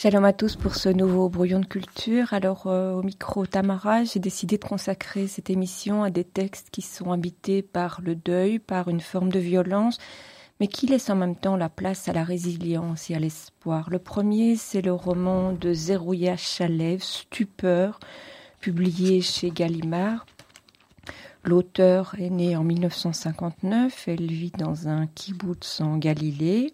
Shalom à tous pour ce nouveau brouillon de culture. Alors euh, au micro Tamara, j'ai décidé de consacrer cette émission à des textes qui sont habités par le deuil, par une forme de violence, mais qui laissent en même temps la place à la résilience et à l'espoir. Le premier, c'est le roman de Zerouya Chalev, Stupeur, publié chez Gallimard. L'auteur est né en 1959, elle vit dans un kibbutz en Galilée.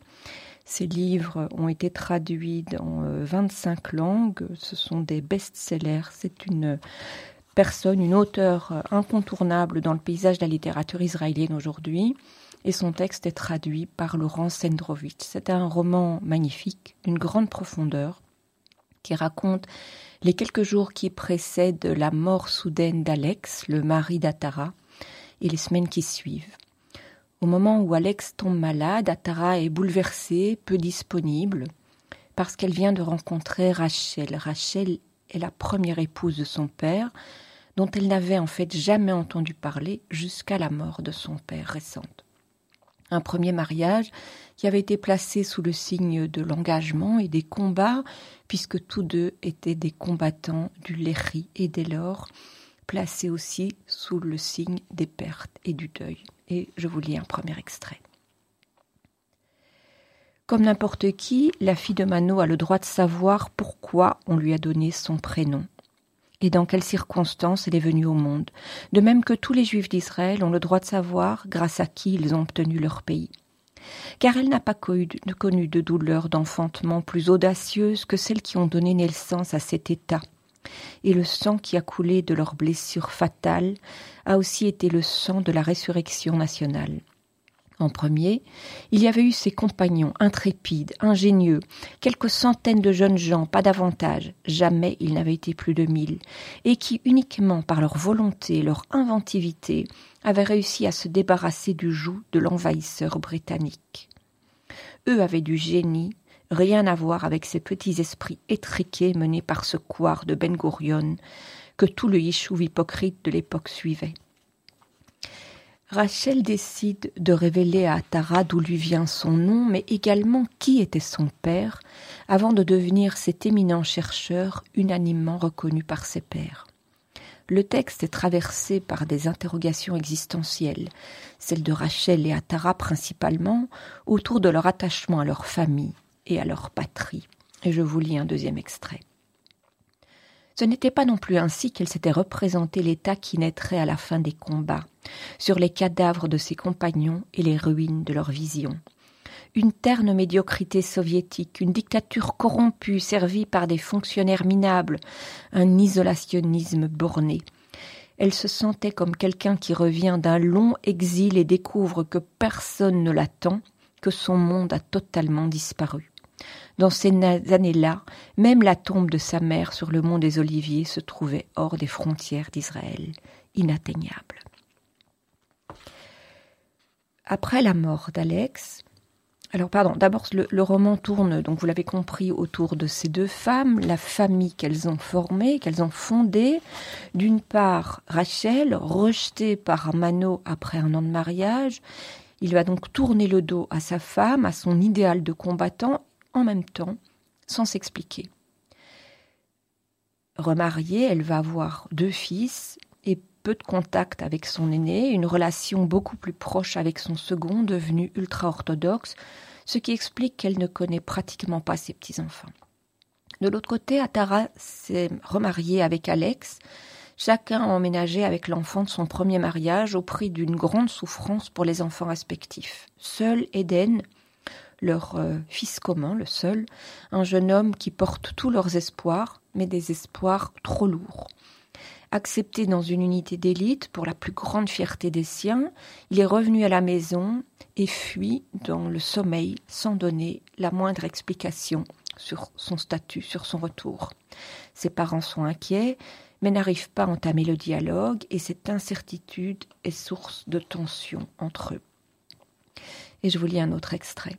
Ces livres ont été traduits dans 25 euh, langues. Ce sont des best-sellers. C'est une personne, une auteure incontournable dans le paysage de la littérature israélienne aujourd'hui. Et son texte est traduit par Laurent Sendrovitch. C'est un roman magnifique, d'une grande profondeur, qui raconte les quelques jours qui précèdent la mort soudaine d'Alex, le mari d'Atara, et les semaines qui suivent. Au moment où Alex tombe malade, Atara est bouleversée, peu disponible, parce qu'elle vient de rencontrer Rachel. Rachel est la première épouse de son père, dont elle n'avait en fait jamais entendu parler jusqu'à la mort de son père récente. Un premier mariage qui avait été placé sous le signe de l'engagement et des combats, puisque tous deux étaient des combattants du Léry et dès lors placés aussi sous le signe des pertes et du deuil et je vous lis un premier extrait. Comme n'importe qui, la fille de Mano a le droit de savoir pourquoi on lui a donné son prénom et dans quelles circonstances elle est venue au monde, de même que tous les juifs d'Israël ont le droit de savoir grâce à qui ils ont obtenu leur pays. Car elle n'a pas connu de douleur d'enfantement plus audacieuse que celles qui ont donné naissance à cet état et le sang qui a coulé de leurs blessures fatales a aussi été le sang de la résurrection nationale. En premier, il y avait eu ses compagnons, intrépides, ingénieux, quelques centaines de jeunes gens, pas davantage, jamais ils n'avaient été plus de mille, et qui, uniquement par leur volonté, leur inventivité, avaient réussi à se débarrasser du joug de l'envahisseur britannique. Eux avaient du génie, rien à voir avec ces petits esprits étriqués menés par ce couard de Ben Gurion que tout le yishuv hypocrite de l'époque suivait. Rachel décide de révéler à Atara d'où lui vient son nom, mais également qui était son père, avant de devenir cet éminent chercheur unanimement reconnu par ses pairs. Le texte est traversé par des interrogations existentielles, celles de Rachel et Atara principalement, autour de leur attachement à leur famille, et à leur patrie. Et je vous lis un deuxième extrait. Ce n'était pas non plus ainsi qu'elle s'était représenté l'État qui naîtrait à la fin des combats, sur les cadavres de ses compagnons et les ruines de leur vision. Une terne médiocrité soviétique, une dictature corrompue servie par des fonctionnaires minables, un isolationnisme borné. Elle se sentait comme quelqu'un qui revient d'un long exil et découvre que personne ne l'attend, que son monde a totalement disparu. Dans ces années-là, même la tombe de sa mère sur le mont des Oliviers se trouvait hors des frontières d'Israël, inatteignable. Après la mort d'Alex, alors pardon, d'abord le, roman tourne, donc vous l'avez compris, autour de ces deux femmes, la famille qu'elles ont formée, qu'elles ont fondée. D'une part, Rachel, rejetée par Mano après un an de mariage, il va donc tourner le dos à sa femme, à son idéal de combattant, en même temps, sans s'expliquer. Remariée, elle va avoir deux fils et peu de contact avec son aîné, une relation beaucoup plus proche avec son second, devenu ultra-orthodoxe, ce qui explique qu'elle ne connaît pratiquement pas ses petits-enfants. De l'autre côté, Atara s'est remariée avec Alex, chacun a emménagé avec l'enfant de son premier mariage au prix d'une grande souffrance pour les enfants respectifs. Seul Eden, leur euh, fils commun, le seul, un jeune homme qui porte tous leurs espoirs, mais des espoirs trop lourds. Accepté dans une unité d'élite pour la plus grande fierté des siens, il est revenu à la maison et fuit dans le sommeil sans donner la moindre explication sur son statut, sur son retour. Ses parents sont inquiets, mais n'arrivent pas à entamer le dialogue et cette incertitude est source de tension entre eux. Et je vous lis un autre extrait.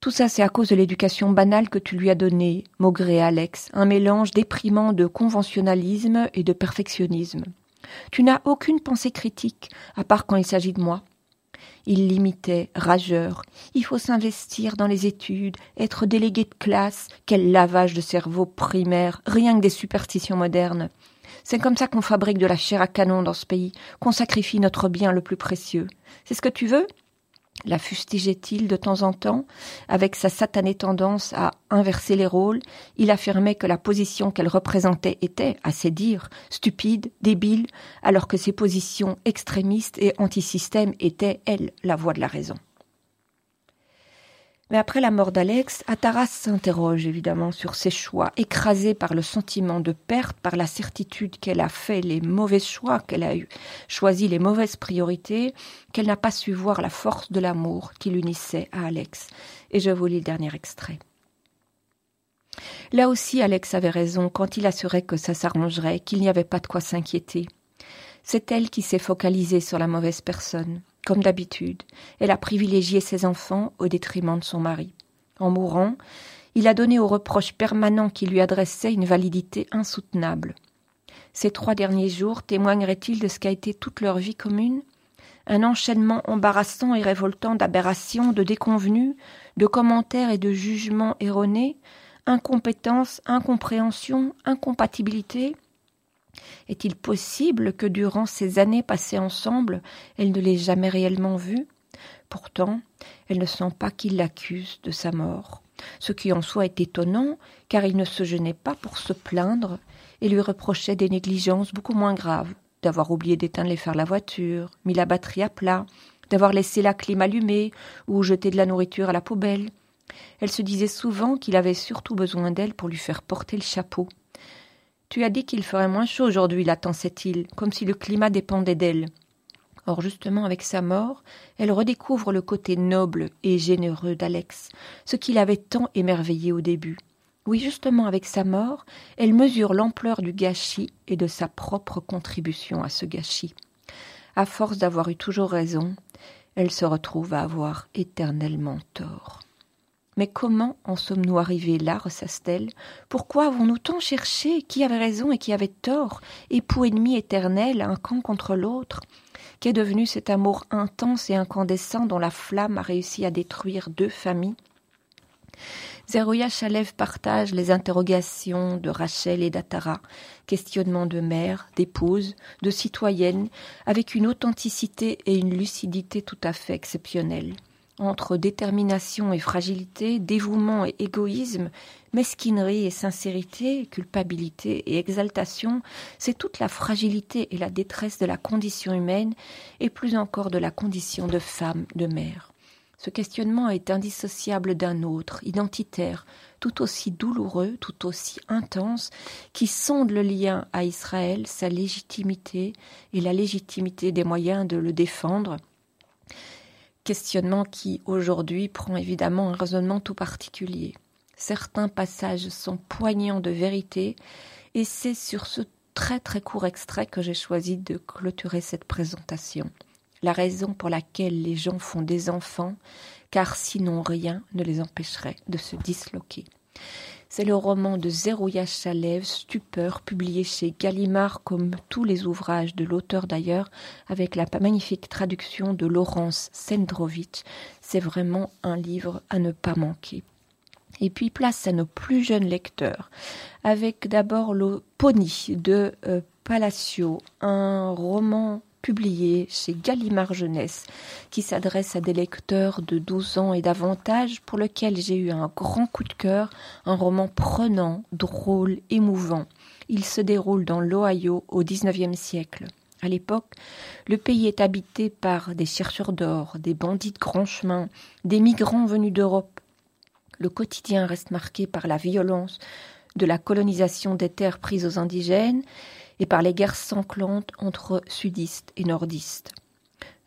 Tout ça, c'est à cause de l'éducation banale que tu lui as donnée, maugré Alex, un mélange déprimant de conventionnalisme et de perfectionnisme. Tu n'as aucune pensée critique, à part quand il s'agit de moi. Il l'imitait, rageur. Il faut s'investir dans les études, être délégué de classe. Quel lavage de cerveau primaire, rien que des superstitions modernes. C'est comme ça qu'on fabrique de la chair à canon dans ce pays, qu'on sacrifie notre bien le plus précieux. C'est ce que tu veux? La fustigeait-il de temps en temps, avec sa satanée tendance à inverser les rôles, il affirmait que la position qu'elle représentait était, à ses dires, stupide, débile, alors que ses positions extrémistes et antisystème étaient, elles, la voie de la raison. Mais après la mort d'Alex, Ataras s'interroge évidemment sur ses choix, écrasée par le sentiment de perte, par la certitude qu'elle a fait les mauvais choix, qu'elle a eu, choisi les mauvaises priorités, qu'elle n'a pas su voir la force de l'amour qui l'unissait à Alex. Et je vous lis le dernier extrait. Là aussi, Alex avait raison quand il assurait que ça s'arrangerait, qu'il n'y avait pas de quoi s'inquiéter. C'est elle qui s'est focalisée sur la mauvaise personne. Comme d'habitude, elle a privilégié ses enfants au détriment de son mari. En mourant, il a donné aux reproches permanents qui lui adressaient une validité insoutenable. Ces trois derniers jours témoigneraient-ils de ce qu'a été toute leur vie commune? Un enchaînement embarrassant et révoltant d'aberrations, de déconvenues, de commentaires et de jugements erronés, incompétence, incompréhension, incompatibilité, est-il possible que durant ces années passées ensemble, elle ne l'ait jamais réellement vu Pourtant, elle ne sent pas qu'il l'accuse de sa mort, ce qui en soi est étonnant, car il ne se gênait pas pour se plaindre et lui reprochait des négligences beaucoup moins graves, d'avoir oublié d'éteindre les fers la voiture, mis la batterie à plat, d'avoir laissé la clim allumée ou jeté de la nourriture à la poubelle. Elle se disait souvent qu'il avait surtout besoin d'elle pour lui faire porter le chapeau. Tu as dit qu'il ferait moins chaud aujourd'hui, l'attensait-il, comme si le climat dépendait d'elle. Or, justement, avec sa mort, elle redécouvre le côté noble et généreux d'Alex, ce qui l'avait tant émerveillé au début. Oui, justement, avec sa mort, elle mesure l'ampleur du gâchis et de sa propre contribution à ce gâchis. À force d'avoir eu toujours raison, elle se retrouve à avoir éternellement tort. Mais comment en sommes-nous arrivés là, ressasse-t-elle? Pourquoi avons-nous tant cherché? Qui avait raison et qui avait tort? Époux ennemi éternel, un camp contre l'autre. Qu'est devenu cet amour intense et incandescent dont la flamme a réussi à détruire deux familles? Zerouya Chalev partage les interrogations de Rachel et d'Atara, questionnements de mère, d'épouse, de citoyenne, avec une authenticité et une lucidité tout à fait exceptionnelles entre détermination et fragilité, dévouement et égoïsme, mesquinerie et sincérité, culpabilité et exaltation, c'est toute la fragilité et la détresse de la condition humaine, et plus encore de la condition de femme, de mère. Ce questionnement est indissociable d'un autre, identitaire, tout aussi douloureux, tout aussi intense, qui sonde le lien à Israël, sa légitimité et la légitimité des moyens de le défendre, questionnement qui aujourd'hui prend évidemment un raisonnement tout particulier. Certains passages sont poignants de vérité et c'est sur ce très très court extrait que j'ai choisi de clôturer cette présentation. La raison pour laquelle les gens font des enfants, car sinon rien ne les empêcherait de se disloquer. C'est le roman de Zerouya Chalev, Stupeur, publié chez Gallimard comme tous les ouvrages de l'auteur d'ailleurs, avec la magnifique traduction de Laurence Sendrovitch. C'est vraiment un livre à ne pas manquer. Et puis place à nos plus jeunes lecteurs, avec d'abord le Pony de euh, Palacio, un roman publié chez Gallimard Jeunesse, qui s'adresse à des lecteurs de 12 ans et davantage, pour lequel j'ai eu un grand coup de cœur, un roman prenant, drôle, émouvant. Il se déroule dans l'Ohio au XIXe siècle. À l'époque, le pays est habité par des chercheurs d'or, des bandits de grand chemin, des migrants venus d'Europe. Le quotidien reste marqué par la violence de la colonisation des terres prises aux indigènes et par les guerres sanglantes entre sudistes et nordistes.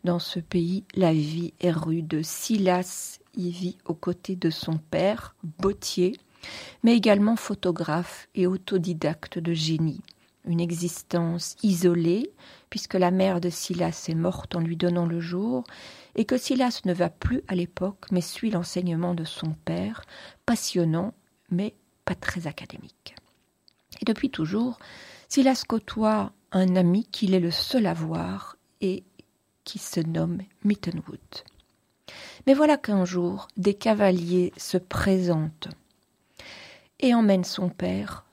Dans ce pays, la vie est rude. Silas y vit aux côtés de son père, bottier, mais également photographe et autodidacte de génie. Une existence isolée, puisque la mère de Silas est morte en lui donnant le jour, et que Silas ne va plus à l'époque, mais suit l'enseignement de son père, passionnant, mais pas très académique. Et depuis toujours, Silas côtoie un ami qu'il est le seul à voir et qui se nomme Mittenwood. Mais voilà qu'un jour, des cavaliers se présentent et emmènent son père,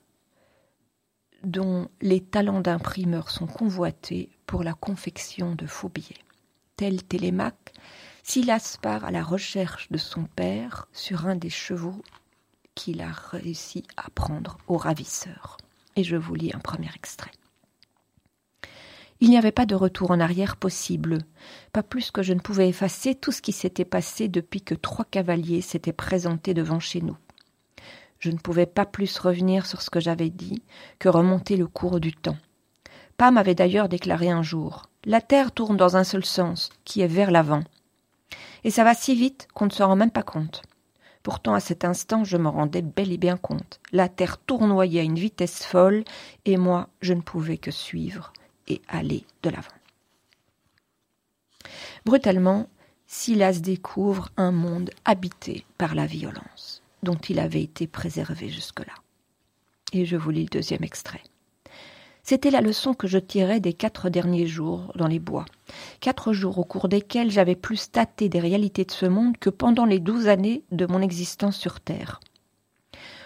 dont les talents d'imprimeur sont convoités pour la confection de faux billets. Tel Télémaque, Silas part à la recherche de son père sur un des chevaux qu'il a réussi à prendre au ravisseur. Je vous lis un premier extrait. Il n'y avait pas de retour en arrière possible, pas plus que je ne pouvais effacer tout ce qui s'était passé depuis que trois cavaliers s'étaient présentés devant chez nous. Je ne pouvais pas plus revenir sur ce que j'avais dit que remonter le cours du temps. Pam avait d'ailleurs déclaré un jour La Terre tourne dans un seul sens, qui est vers l'avant. Et ça va si vite qu'on ne se rend même pas compte. Pourtant, à cet instant, je me rendais bel et bien compte. La Terre tournoyait à une vitesse folle, et moi, je ne pouvais que suivre et aller de l'avant. Brutalement, Silas découvre un monde habité par la violence, dont il avait été préservé jusque-là. Et je vous lis le deuxième extrait. C'était la leçon que je tirais des quatre derniers jours dans les bois. Quatre jours au cours desquels j'avais plus tâté des réalités de ce monde que pendant les douze années de mon existence sur Terre.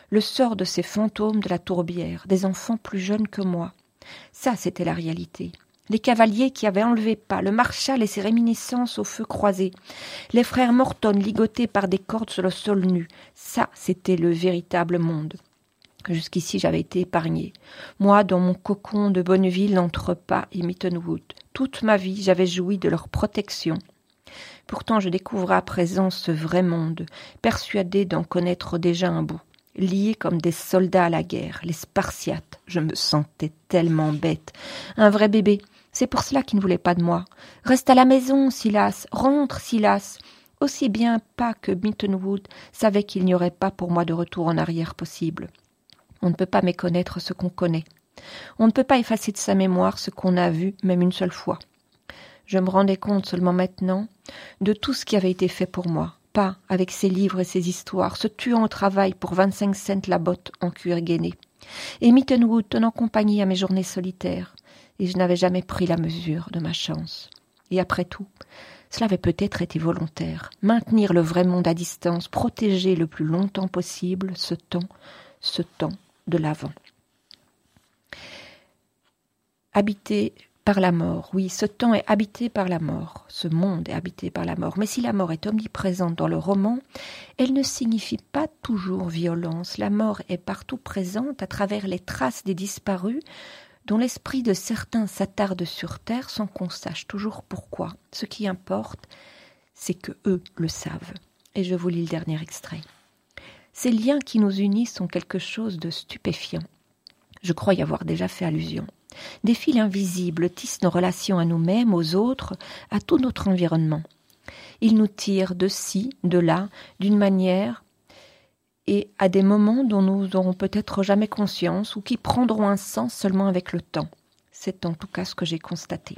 Le sort de ces fantômes de la tourbière, des enfants plus jeunes que moi, ça, c'était la réalité. Les cavaliers qui avaient enlevé pas, le marshal et ses réminiscences au feu croisé, les frères Morton ligotés par des cordes sur le sol nu, ça, c'était le véritable monde. Jusqu'ici, j'avais été épargné. Moi, dans mon cocon de Bonneville, entre pas et Mittenwood, toute ma vie, j'avais joui de leur protection. Pourtant, je découvrais à présent ce vrai monde, persuadé d'en connaître déjà un bout liés comme des soldats à la guerre, les Spartiates. Je me sentais tellement bête. Un vrai bébé. C'est pour cela qu'il ne voulait pas de moi. Reste à la maison, Silas. Rentre, Silas. Aussi bien pas que Mittenwood savait qu'il n'y aurait pas pour moi de retour en arrière possible. On ne peut pas méconnaître ce qu'on connaît. On ne peut pas effacer de sa mémoire ce qu'on a vu même une seule fois. Je me rendais compte seulement maintenant de tout ce qui avait été fait pour moi, pas avec ses livres et ses histoires, se tuant au travail pour vingt-cinq cents la botte en cuir gainé. Et Mittenwood tenant compagnie à mes journées solitaires, et je n'avais jamais pris la mesure de ma chance. Et après tout, cela avait peut-être été volontaire. Maintenir le vrai monde à distance, protéger le plus longtemps possible ce temps, ce temps de l'avant. Habiter par la mort. Oui, ce temps est habité par la mort, ce monde est habité par la mort. Mais si la mort est omniprésente dans le roman, elle ne signifie pas toujours violence. La mort est partout présente à travers les traces des disparus, dont l'esprit de certains s'attarde sur terre sans qu'on sache toujours pourquoi. Ce qui importe, c'est que eux le savent. Et je vous lis le dernier extrait. Ces liens qui nous unissent sont quelque chose de stupéfiant. Je crois y avoir déjà fait allusion. Des fils invisibles tissent nos relations à nous-mêmes, aux autres, à tout notre environnement. Ils nous tirent de ci, de là, d'une manière et à des moments dont nous n'aurons peut-être jamais conscience ou qui prendront un sens seulement avec le temps. C'est en tout cas ce que j'ai constaté.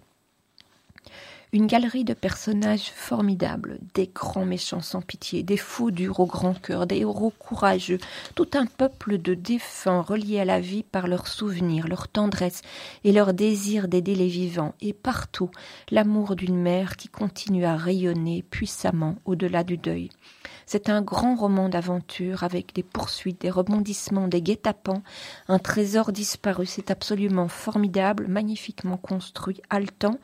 Une galerie de personnages formidables, des grands méchants sans pitié, des faux durs au grand cœur, des héros courageux, tout un peuple de défunts reliés à la vie par leurs souvenirs, leur tendresse et leur désir d'aider les vivants, et partout l'amour d'une mère qui continue à rayonner puissamment au-delà du deuil. C'est un grand roman d'aventure avec des poursuites, des rebondissements, des guet-apens, un trésor disparu. C'est absolument formidable, magnifiquement construit, haletant,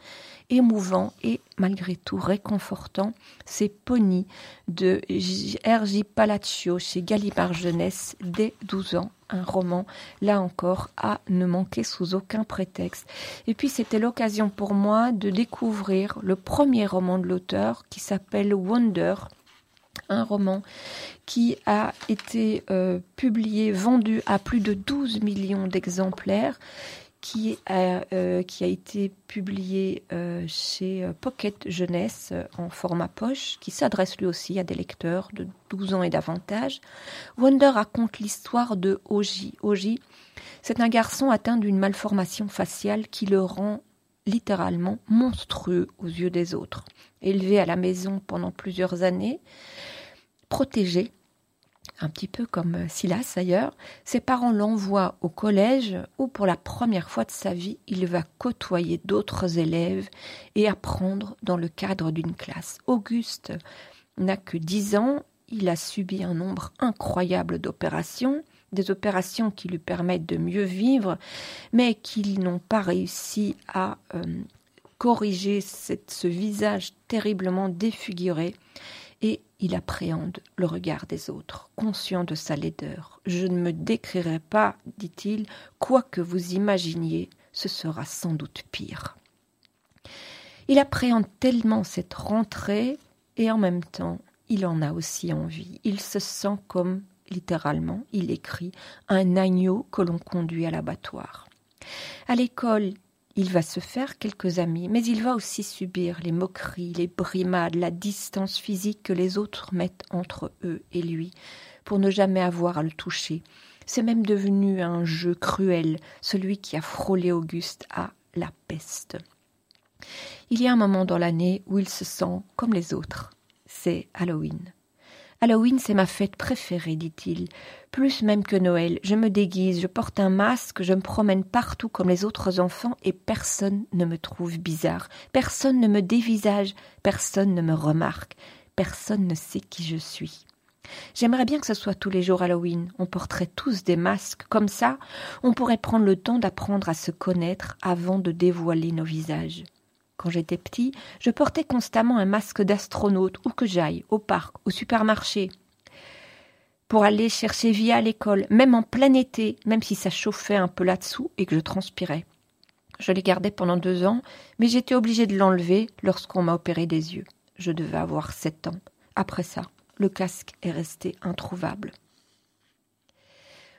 émouvant et malgré tout réconfortant. C'est Pony de R.J. Palaccio chez Gallimard Jeunesse dès 12 ans. Un roman, là encore, à ne manquer sous aucun prétexte. Et puis c'était l'occasion pour moi de découvrir le premier roman de l'auteur qui s'appelle Wonder, un roman qui a été euh, publié, vendu à plus de 12 millions d'exemplaires, qui a, euh, qui a été publié euh, chez Pocket Jeunesse en format poche, qui s'adresse lui aussi à des lecteurs de 12 ans et davantage. Wonder raconte l'histoire de Oji. Oji, c'est un garçon atteint d'une malformation faciale qui le rend littéralement monstrueux aux yeux des autres. Élevé à la maison pendant plusieurs années, protégé, un petit peu comme euh, Silas ailleurs, ses parents l'envoient au collège où pour la première fois de sa vie, il va côtoyer d'autres élèves et apprendre dans le cadre d'une classe. Auguste n'a que dix ans, il a subi un nombre incroyable d'opérations, des opérations qui lui permettent de mieux vivre, mais qui n'ont pas réussi à euh, corriger ce visage terriblement défiguré et il appréhende le regard des autres, conscient de sa laideur. Je ne me décrirai pas, dit-il, quoi que vous imaginiez, ce sera sans doute pire. Il appréhende tellement cette rentrée, et en même temps, il en a aussi envie. Il se sent comme, littéralement, il écrit, un agneau que l'on conduit à l'abattoir. À l'école, il va se faire quelques amis, mais il va aussi subir les moqueries, les brimades, la distance physique que les autres mettent entre eux et lui, pour ne jamais avoir à le toucher. C'est même devenu un jeu cruel, celui qui a frôlé Auguste à la peste. Il y a un moment dans l'année où il se sent comme les autres. C'est Halloween. Halloween, c'est ma fête préférée, dit-il. Plus même que Noël. Je me déguise, je porte un masque, je me promène partout comme les autres enfants et personne ne me trouve bizarre. Personne ne me dévisage, personne ne me remarque, personne ne sait qui je suis. J'aimerais bien que ce soit tous les jours Halloween. On porterait tous des masques. Comme ça, on pourrait prendre le temps d'apprendre à se connaître avant de dévoiler nos visages. Quand j'étais petit, je portais constamment un masque d'astronaute où que j'aille, au parc, au supermarché, pour aller chercher Via à l'école, même en plein été, même si ça chauffait un peu là-dessous et que je transpirais. Je l'ai gardé pendant deux ans, mais j'étais obligée de l'enlever lorsqu'on m'a opéré des yeux. Je devais avoir sept ans. Après ça, le casque est resté introuvable.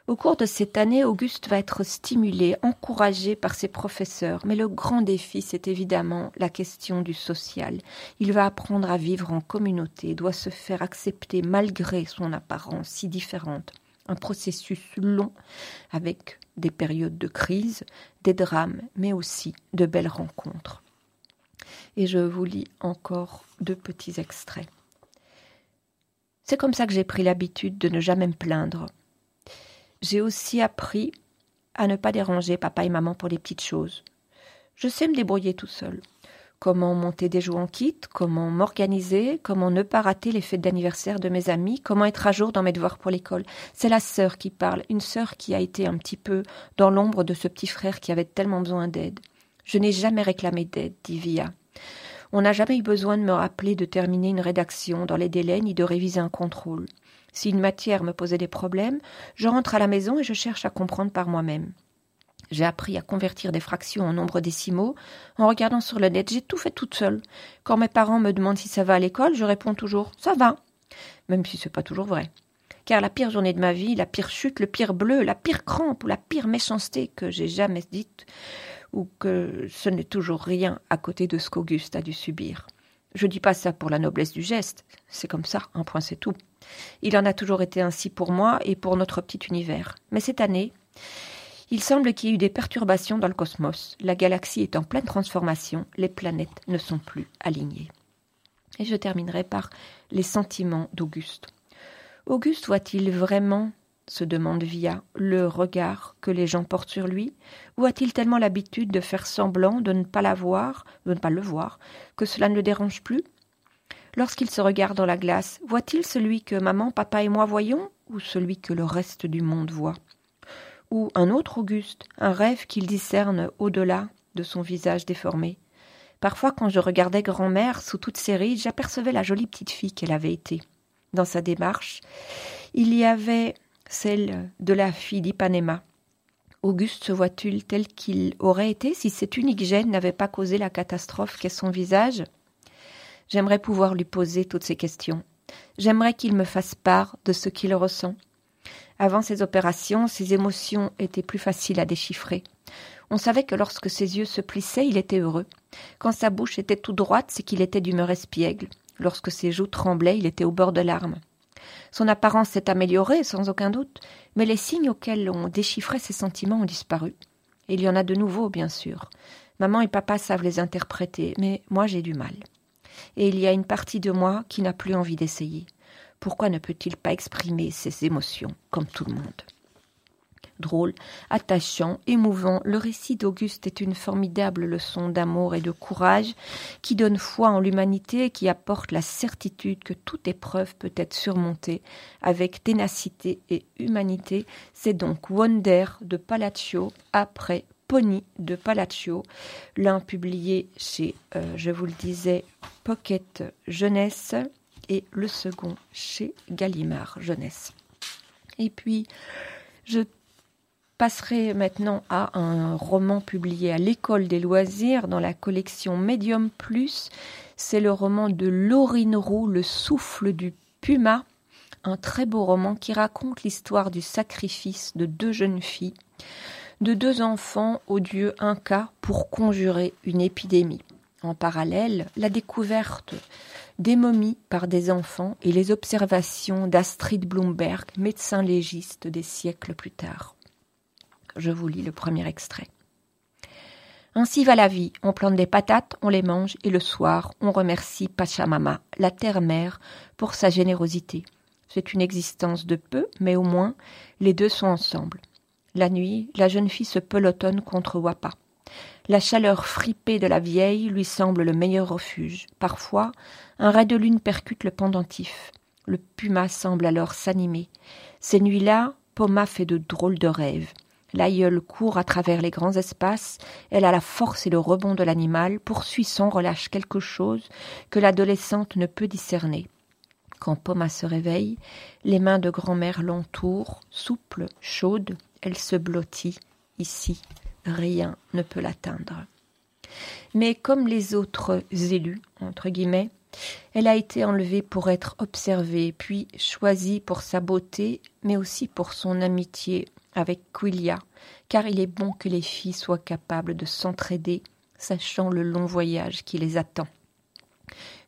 Au cours de cette année, Auguste va être stimulé, encouragé par ses professeurs, mais le grand défi, c'est évidemment la question du social. Il va apprendre à vivre en communauté, doit se faire accepter malgré son apparence si différente. Un processus long, avec des périodes de crise, des drames, mais aussi de belles rencontres. Et je vous lis encore deux petits extraits. C'est comme ça que j'ai pris l'habitude de ne jamais me plaindre, j'ai aussi appris à ne pas déranger papa et maman pour les petites choses. Je sais me débrouiller tout seul. Comment monter des jouets en kit, comment m'organiser, comment ne pas rater les fêtes d'anniversaire de mes amis, comment être à jour dans mes devoirs pour l'école. C'est la sœur qui parle, une sœur qui a été un petit peu dans l'ombre de ce petit frère qui avait tellement besoin d'aide. Je n'ai jamais réclamé d'aide, dit Via. On n'a jamais eu besoin de me rappeler de terminer une rédaction dans les délais ni de réviser un contrôle. Si une matière me posait des problèmes, je rentre à la maison et je cherche à comprendre par moi-même. J'ai appris à convertir des fractions en nombres décimaux en regardant sur le net. J'ai tout fait toute seule. Quand mes parents me demandent si ça va à l'école, je réponds toujours ça va, même si c'est pas toujours vrai. Car la pire journée de ma vie, la pire chute, le pire bleu, la pire crampe ou la pire méchanceté que j'ai jamais dite, ou que ce n'est toujours rien à côté de ce qu'Auguste a dû subir. Je dis pas ça pour la noblesse du geste, c'est comme ça, un point c'est tout. Il en a toujours été ainsi pour moi et pour notre petit univers. Mais cette année, il semble qu'il y ait eu des perturbations dans le cosmos. La galaxie est en pleine transformation, les planètes ne sont plus alignées. Et je terminerai par les sentiments d'Auguste. Auguste voit-il vraiment se demande Via, le regard que les gens portent sur lui. Ou a-t-il tellement l'habitude de faire semblant de ne pas la voir, de ne pas le voir, que cela ne le dérange plus? Lorsqu'il se regarde dans la glace, voit-il celui que maman, papa et moi voyons, ou celui que le reste du monde voit? Ou un autre Auguste, un rêve qu'il discerne au-delà de son visage déformé? Parfois, quand je regardais grand-mère sous toutes ses rides, j'apercevais la jolie petite fille qu'elle avait été. Dans sa démarche, il y avait celle de la fille d'Ipanema. Auguste se voit-il tel qu'il aurait été si cet unique gène n'avait pas causé la catastrophe qu'est son visage? J'aimerais pouvoir lui poser toutes ces questions. J'aimerais qu'il me fasse part de ce qu'il ressent. Avant ses opérations, ses émotions étaient plus faciles à déchiffrer. On savait que lorsque ses yeux se plissaient, il était heureux. Quand sa bouche était toute droite, c'est qu'il était d'humeur espiègle. Lorsque ses joues tremblaient, il était au bord de larmes. Son apparence s'est améliorée, sans aucun doute, mais les signes auxquels on déchiffrait ses sentiments ont disparu. il y en a de nouveaux, bien sûr. Maman et papa savent les interpréter, mais moi j'ai du mal. Et il y a une partie de moi qui n'a plus envie d'essayer. Pourquoi ne peut-il pas exprimer ses émotions comme tout le monde? Drôle, attachant, émouvant, le récit d'Auguste est une formidable leçon d'amour et de courage qui donne foi en l'humanité et qui apporte la certitude que toute épreuve peut être surmontée avec ténacité et humanité. C'est donc Wonder de Palaccio après Pony de Palaccio, l'un publié chez, euh, je vous le disais, Pocket Jeunesse et le second chez Gallimard Jeunesse. Et puis, je passerai maintenant à un roman publié à l'école des loisirs dans la collection Medium Plus. C'est le roman de Laurine Roux, Le souffle du puma, un très beau roman qui raconte l'histoire du sacrifice de deux jeunes filles, de deux enfants au dieu Inca pour conjurer une épidémie. En parallèle, la découverte des momies par des enfants et les observations d'Astrid Bloomberg, médecin légiste des siècles plus tard. Je vous lis le premier extrait. Ainsi va la vie. On plante des patates, on les mange, et le soir, on remercie Pachamama, la terre-mère, pour sa générosité. C'est une existence de peu, mais au moins, les deux sont ensemble. La nuit, la jeune fille se pelotonne contre Wapa. La chaleur fripée de la vieille lui semble le meilleur refuge. Parfois, un ray de lune percute le pendentif. Le puma semble alors s'animer. Ces nuits-là, Poma fait de drôles de rêves. L'aïeul court à travers les grands espaces, elle a la force et le rebond de l'animal, poursuit sans relâche quelque chose que l'adolescente ne peut discerner. Quand Poma se réveille, les mains de grand-mère l'entourent, souples, chaudes, elle se blottit. Ici, rien ne peut l'atteindre. Mais comme les autres élus, entre guillemets, elle a été enlevée pour être observée, puis choisie pour sa beauté, mais aussi pour son amitié avec Quilia, car il est bon que les filles soient capables de s'entraider, sachant le long voyage qui les attend.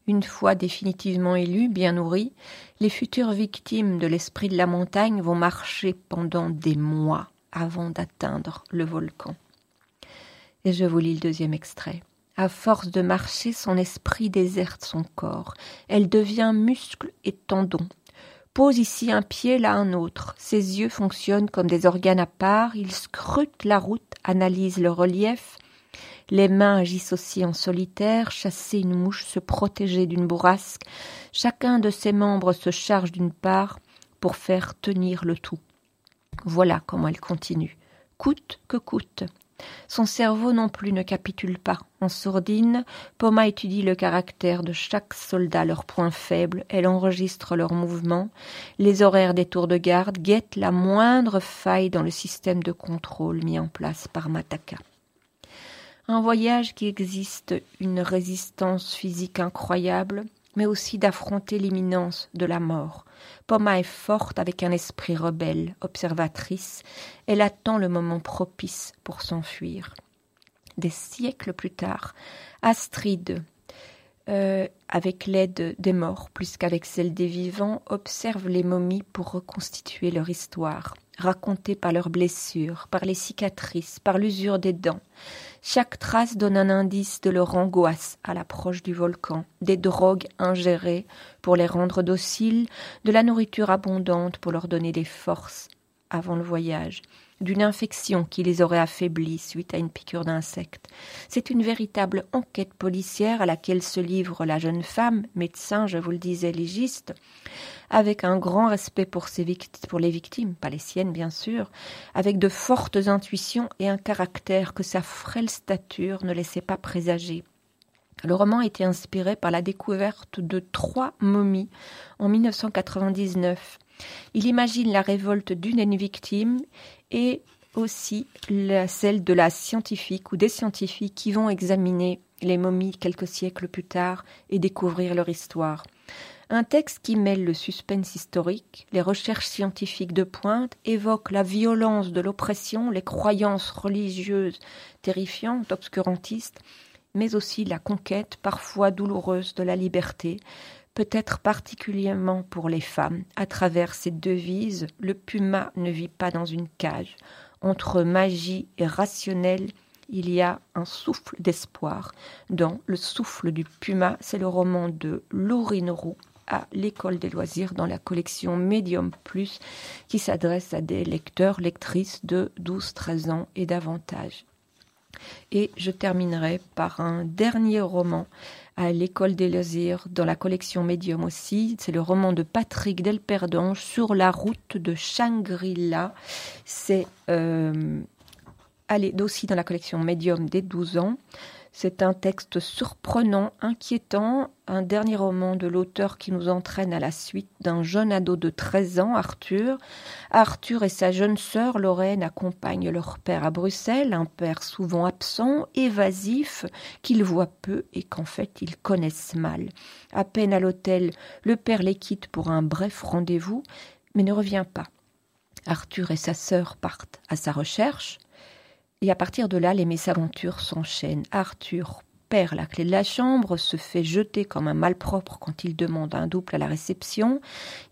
Une fois définitivement élues, bien nourries, les futures victimes de l'esprit de la montagne vont marcher pendant des mois avant d'atteindre le volcan. Et je vous lis le deuxième extrait. À force de marcher, son esprit déserte son corps. Elle devient muscle et tendon. Pose ici un pied, là un autre. Ses yeux fonctionnent comme des organes à part. Il scrute la route, analyse le relief. Les mains agissent aussi en solitaire, chasser une mouche, se protéger d'une bourrasque. Chacun de ses membres se charge d'une part pour faire tenir le tout. Voilà comment elle continue. Coûte que coûte. Son cerveau non plus ne capitule pas. En sourdine, Poma étudie le caractère de chaque soldat, leurs points faibles, elle enregistre leurs mouvements, les horaires des tours de garde, guette la moindre faille dans le système de contrôle mis en place par Mataka. Un voyage qui existe une résistance physique incroyable, mais aussi d'affronter l'imminence de la mort. Poma est forte avec un esprit rebelle, observatrice, elle attend le moment propice pour s'enfuir. Des siècles plus tard, Astrid, euh, avec l'aide des morts plus qu'avec celle des vivants, observe les momies pour reconstituer leur histoire, racontée par leurs blessures, par les cicatrices, par l'usure des dents. Chaque trace donne un indice de leur angoisse à l'approche du volcan, des drogues ingérées pour les rendre dociles, de la nourriture abondante pour leur donner des forces avant le voyage, d'une infection qui les aurait affaiblis suite à une piqûre d'insecte. C'est une véritable enquête policière à laquelle se livre la jeune femme, médecin, je vous le disais, légiste, avec un grand respect pour, ses les victimes, pas les siennes bien sûr, avec de fortes intuitions et un caractère que sa frêle stature ne laissait pas présager. Le roman a été inspiré par la découverte de trois momies en 1999. Il imagine la révolte d'une victime et aussi celle de la scientifique ou des scientifiques qui vont examiner les momies quelques siècles plus tard et découvrir leur histoire. Un texte qui mêle le suspense historique, les recherches scientifiques de pointe, évoque la violence de l'oppression, les croyances religieuses terrifiantes, obscurantistes, mais aussi la conquête parfois douloureuse de la liberté, peut-être particulièrement pour les femmes. À travers ces devises, le puma ne vit pas dans une cage. Entre magie et rationnel, il y a un souffle d'espoir. Dans Le souffle du puma, c'est le roman de Laurine Roux à l'école des loisirs dans la collection Medium Plus qui s'adresse à des lecteurs, lectrices de 12-13 ans et davantage. Et je terminerai par un dernier roman à l'école des loisirs dans la collection Medium aussi. C'est le roman de Patrick Delperdange sur la route de Shangri-La. C'est euh, aussi dans la collection Medium des 12 ans. C'est un texte surprenant, inquiétant, un dernier roman de l'auteur qui nous entraîne à la suite d'un jeune ado de 13 ans, Arthur. Arthur et sa jeune sœur Lorraine accompagnent leur père à Bruxelles, un père souvent absent, évasif, qu'ils voient peu et qu'en fait ils connaissent mal. À peine à l'hôtel, le père les quitte pour un bref rendez-vous, mais ne revient pas. Arthur et sa sœur partent à sa recherche. Et à partir de là, les mésaventures s'enchaînent. Arthur perd la clé de la chambre, se fait jeter comme un malpropre quand il demande un double à la réception.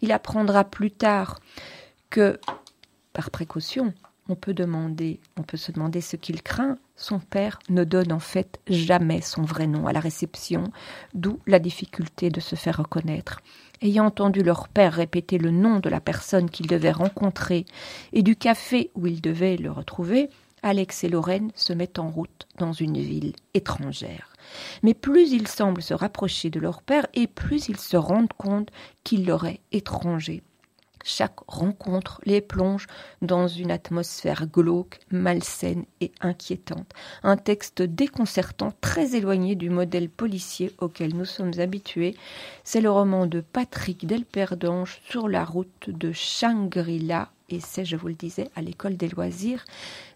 Il apprendra plus tard que, par précaution, on peut demander, on peut se demander ce qu'il craint. Son père ne donne en fait jamais son vrai nom à la réception, d'où la difficulté de se faire reconnaître. Ayant entendu leur père répéter le nom de la personne qu'il devait rencontrer et du café où il devait le retrouver, Alex et Lorraine se mettent en route dans une ville étrangère. Mais plus ils semblent se rapprocher de leur père et plus ils se rendent compte qu'il leur est étranger. Chaque rencontre les plonge dans une atmosphère glauque, malsaine et inquiétante. Un texte déconcertant, très éloigné du modèle policier auquel nous sommes habitués. C'est le roman de Patrick Delperdange sur la route de Shangri-La je vous le disais, à l'école des loisirs,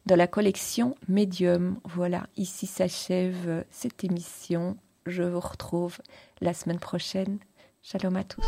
dans la collection Medium. Voilà, ici s'achève cette émission. Je vous retrouve la semaine prochaine. Shalom à tous.